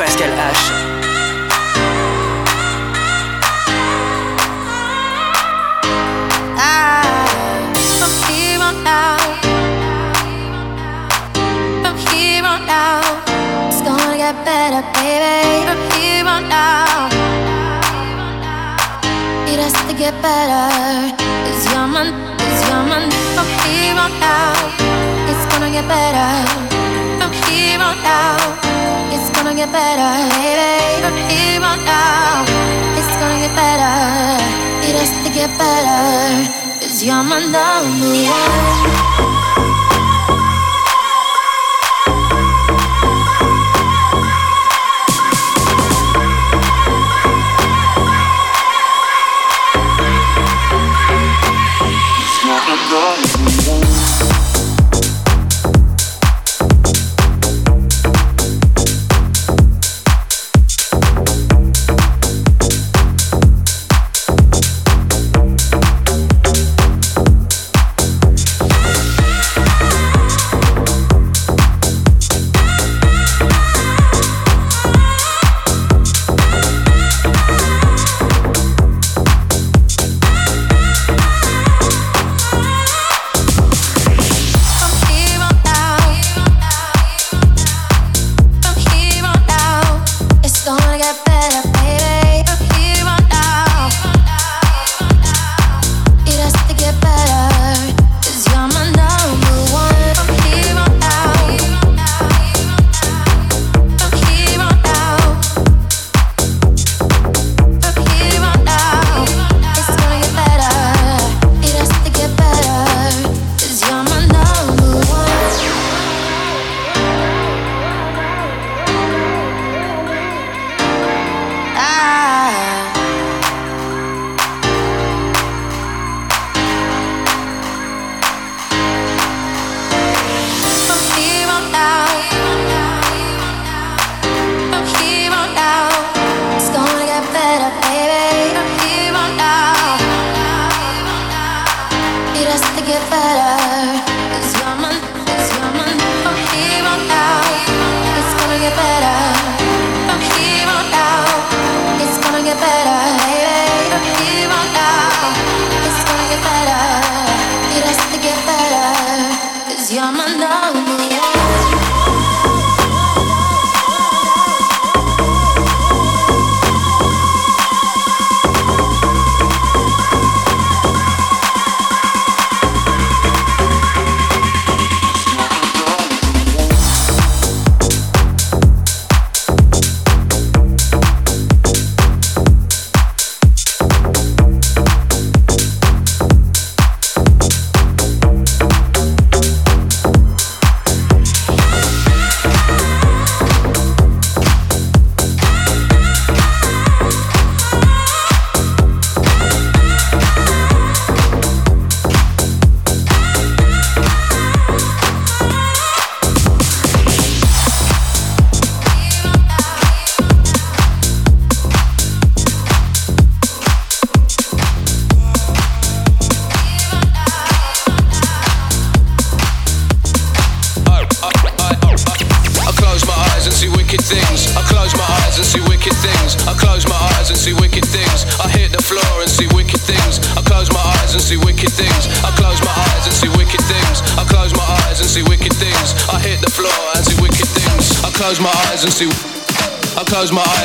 Pascal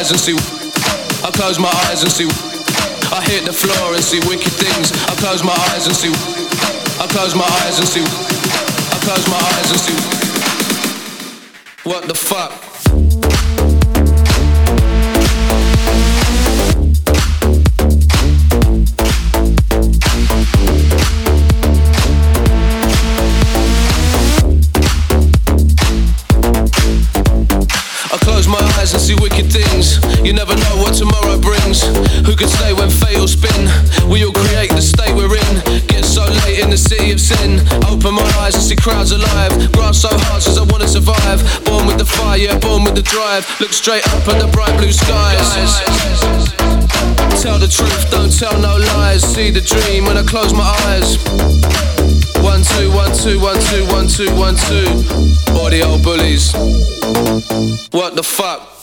eyes and see. I close my eyes and see. I hit the floor and see wicked things. I close my eyes and see. I close my eyes and see. Will spin? We all create the state we're in. Get so late in the city of sin. Open my eyes and see crowds alive. Grass so hard cause I wanna survive. Born with the fire, yeah, born with the drive. Look straight up at the bright blue skies. Tell the truth, don't tell no lies. See the dream when I close my eyes. One two, one two, one two, one two, one two. The old bullies. What the fuck?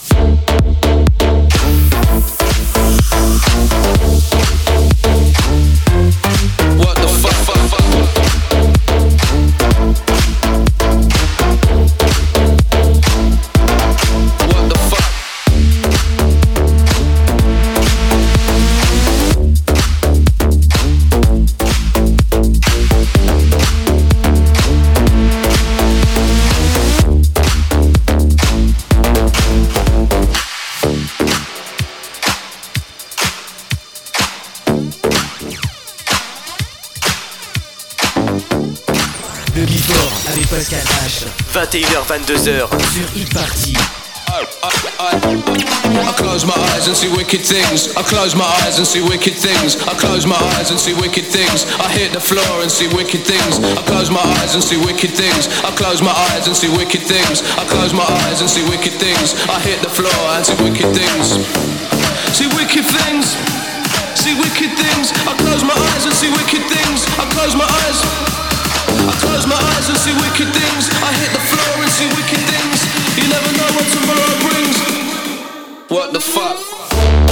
21h-22h sur Hit Party. I, I, I, I close my eyes and see wicked things. I close my eyes and see wicked things. I close my eyes and see wicked things. I hit the floor and see wicked things. I close my eyes and see wicked things. I close my eyes and see wicked things. I close my eyes and see wicked things. I hit the floor and see wicked things. See wicked things. See wicked things. I close my eyes and see wicked things. I close my eyes what tomorrow brings. What the fuck?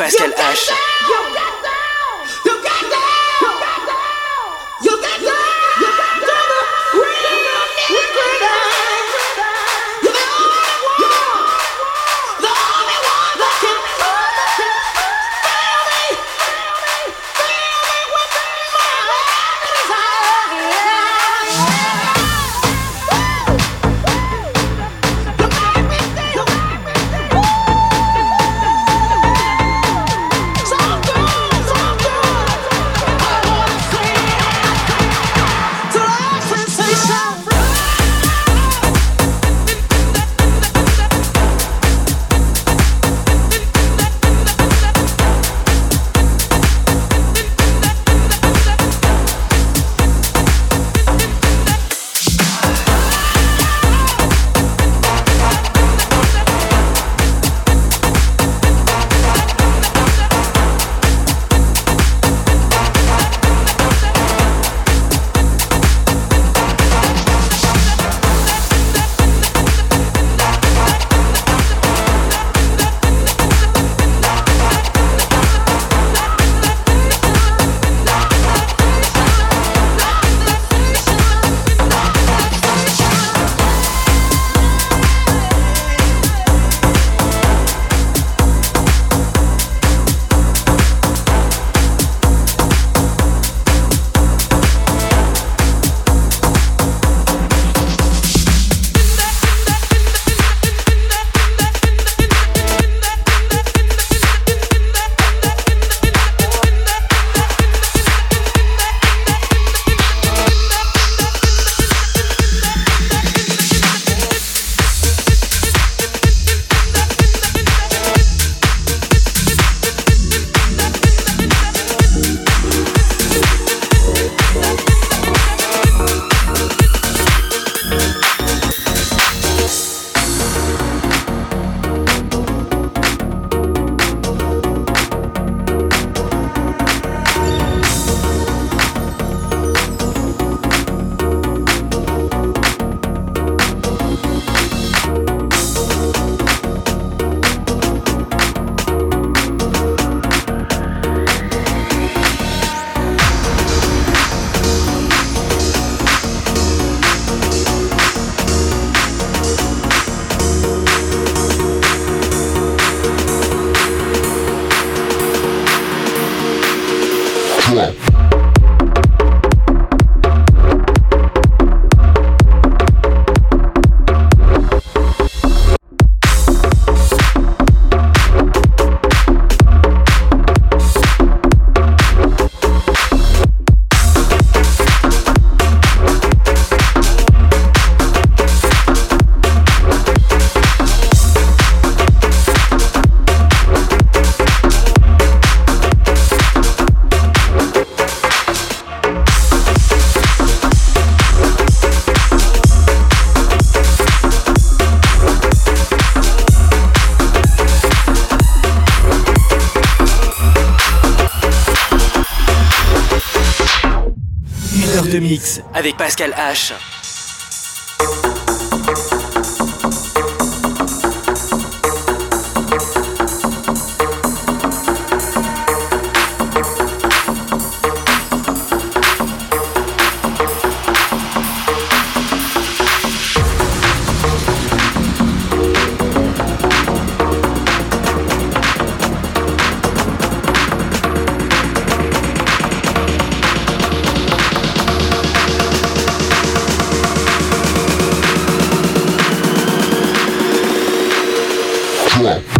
Pascal H. Pascal H. drop.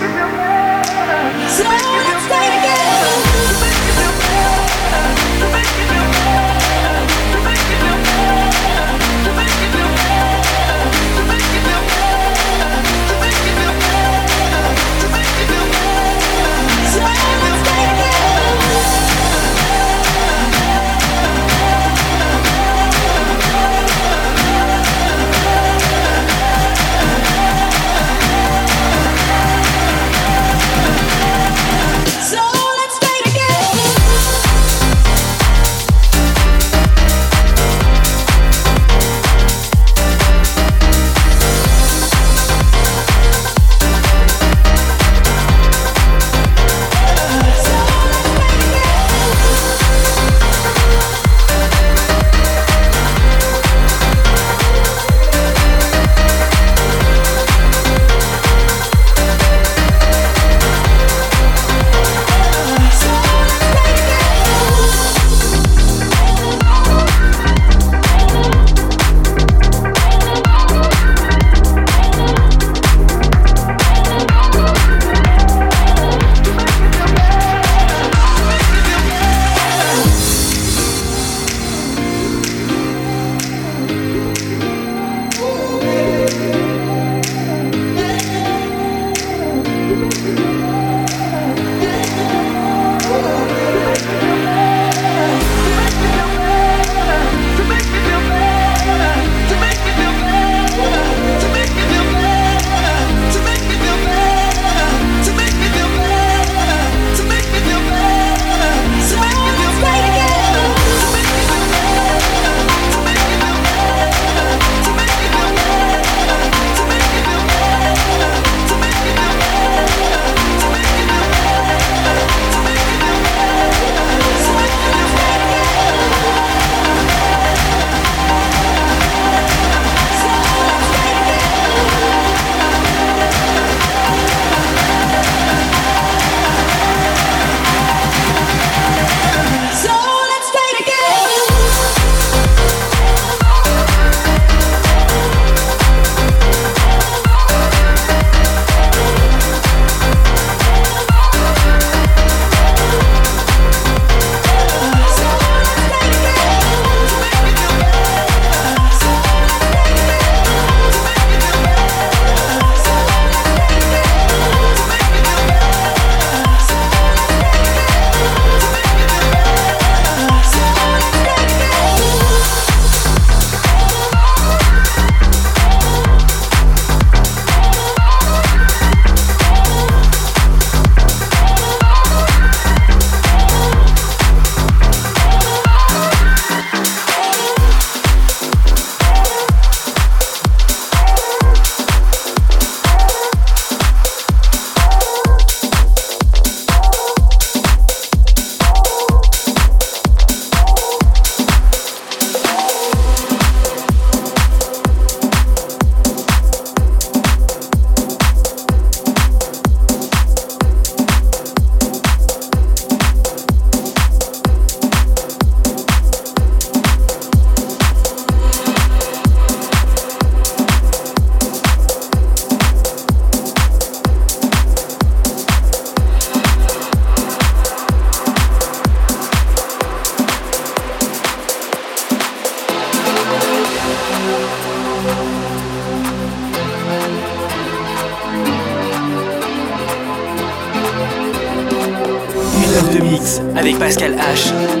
Pascal H.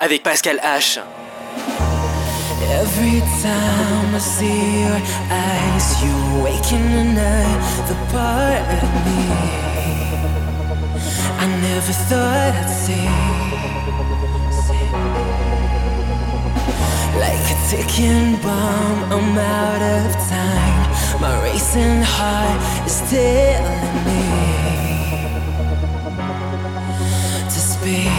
avec Pascal H. Every time I see your eyes, you awaken another part of me. I never thought I'd see. Like a ticking bomb, I'm out of time. My racing heart is telling me to speak.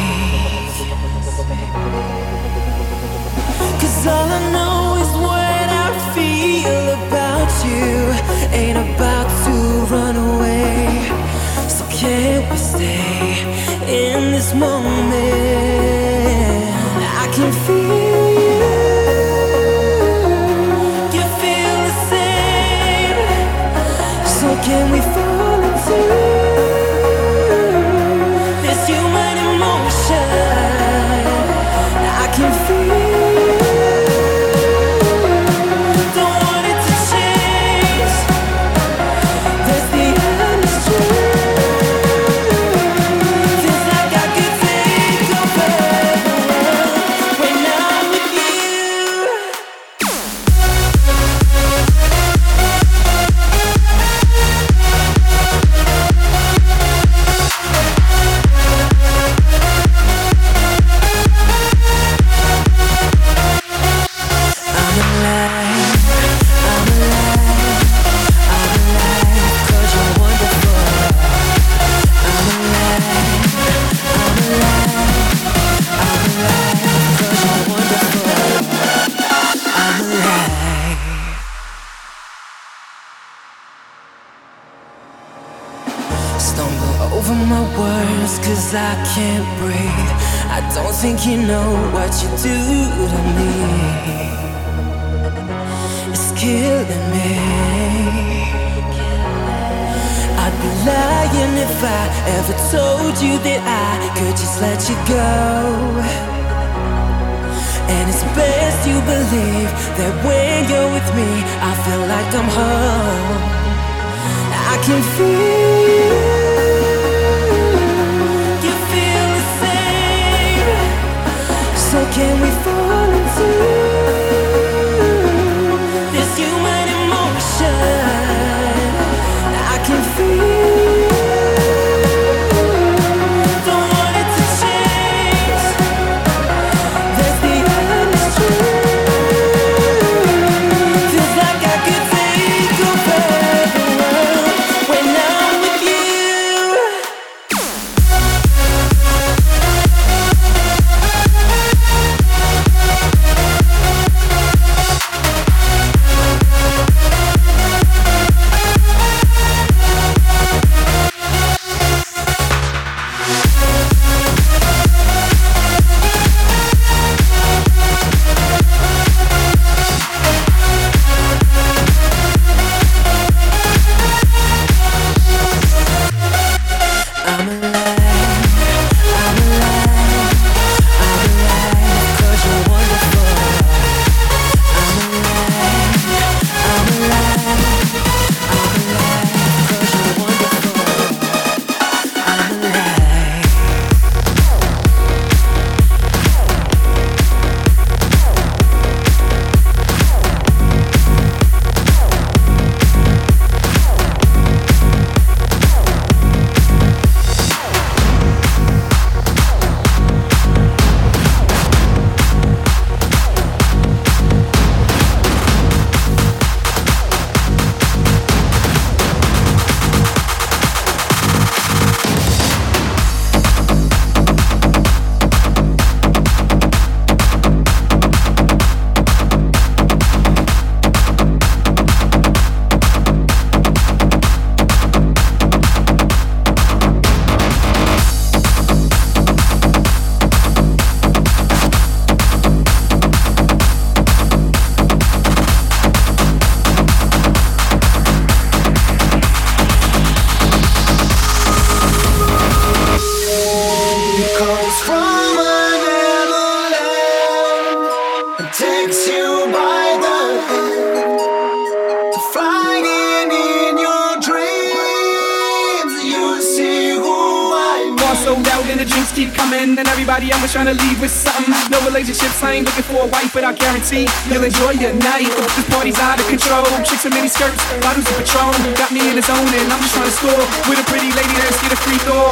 Like I can feel trying to leave with something. No relationships, I ain't looking for a wife, but I guarantee you'll enjoy your night. This party's out of control. Chicks in mini skirts, bottles of Patron. Got me in the zone, and I'm just trying to score with a pretty lady that's get a free throw.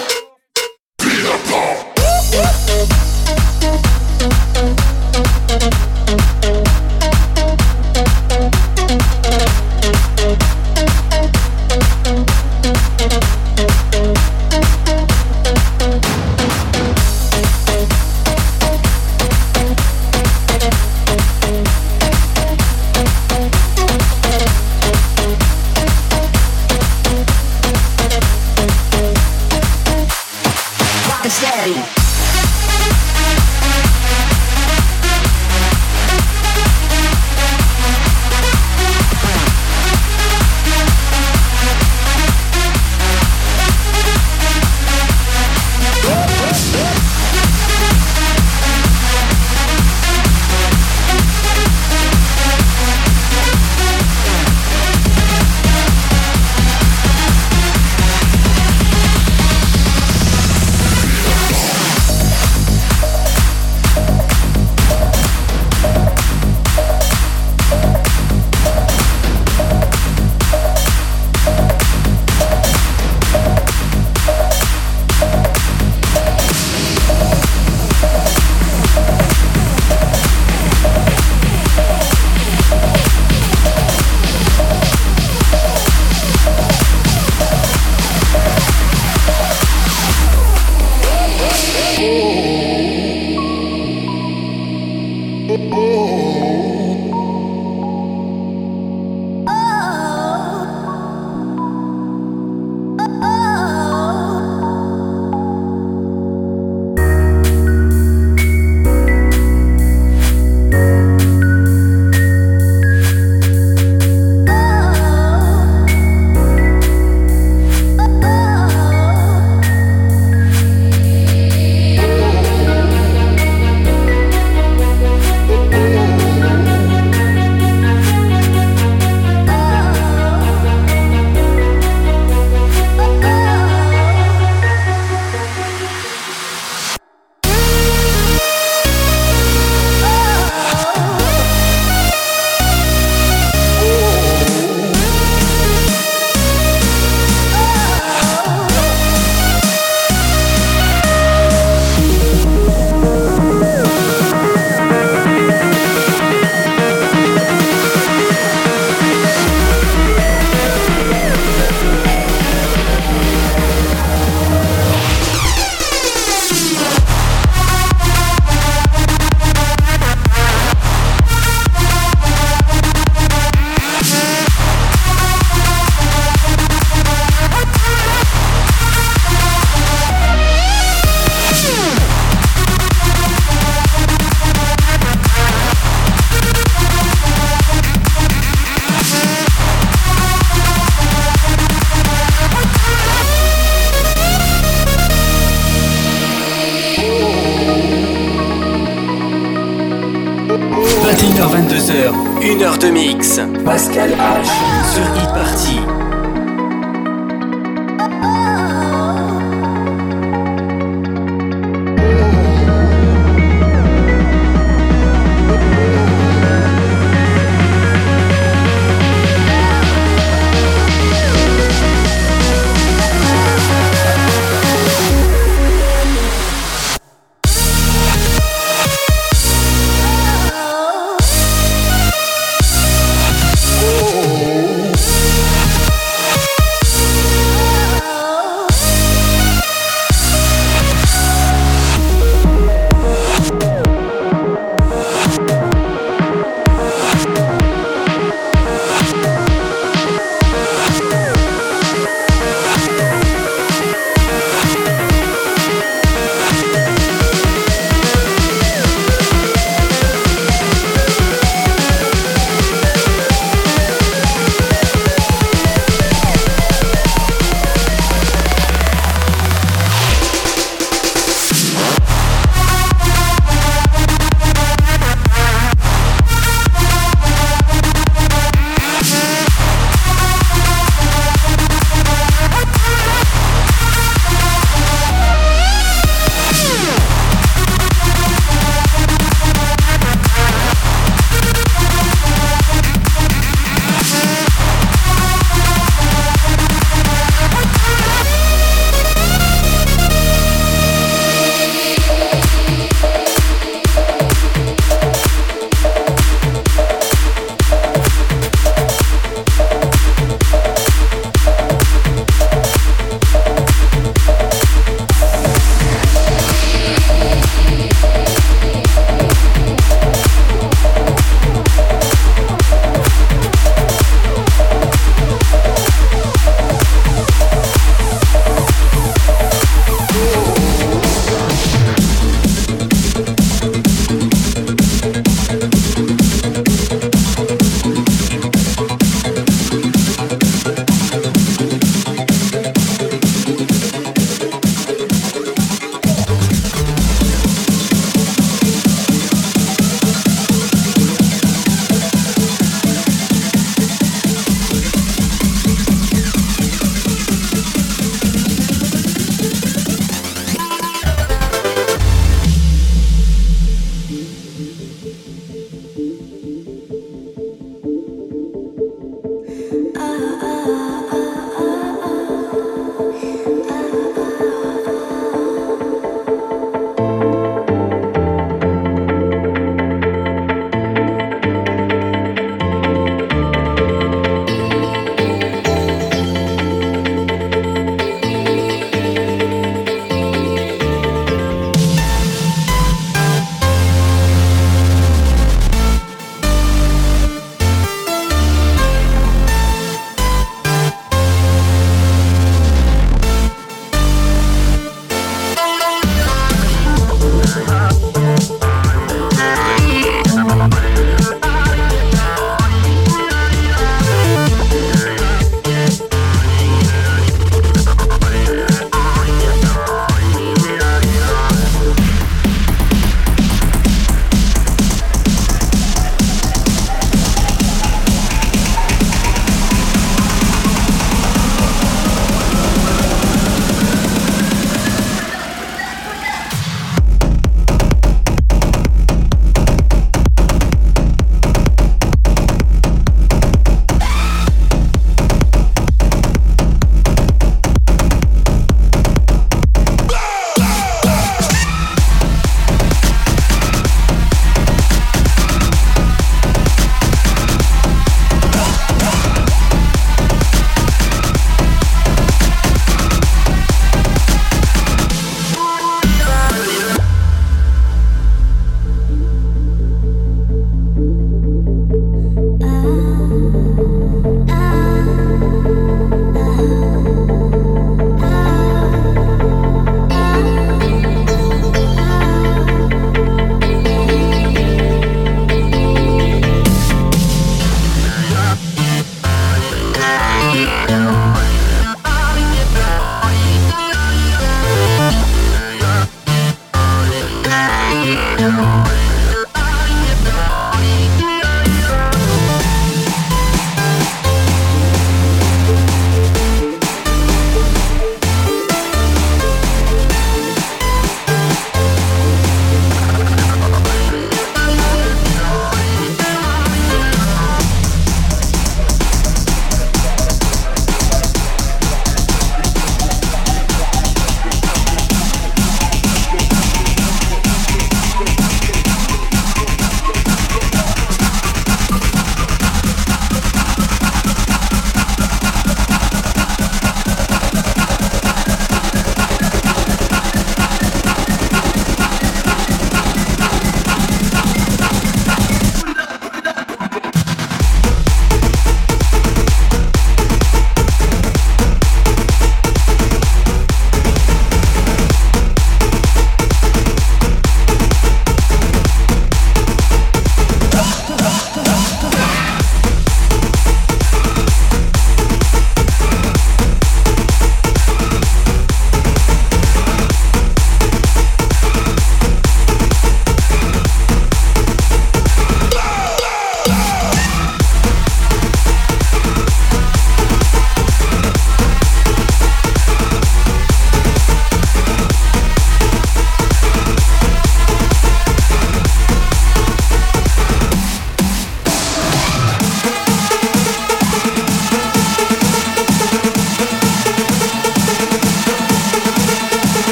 H sur